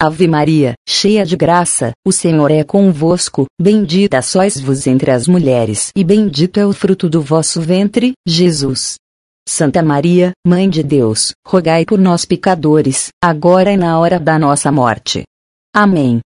Ave Maria, cheia de graça, o Senhor é convosco, bendita sois vos entre as mulheres, e bendito é o fruto do vosso ventre, Jesus. Santa Maria, Mãe de Deus, rogai por nós pecadores, agora e na hora da nossa morte. Amém.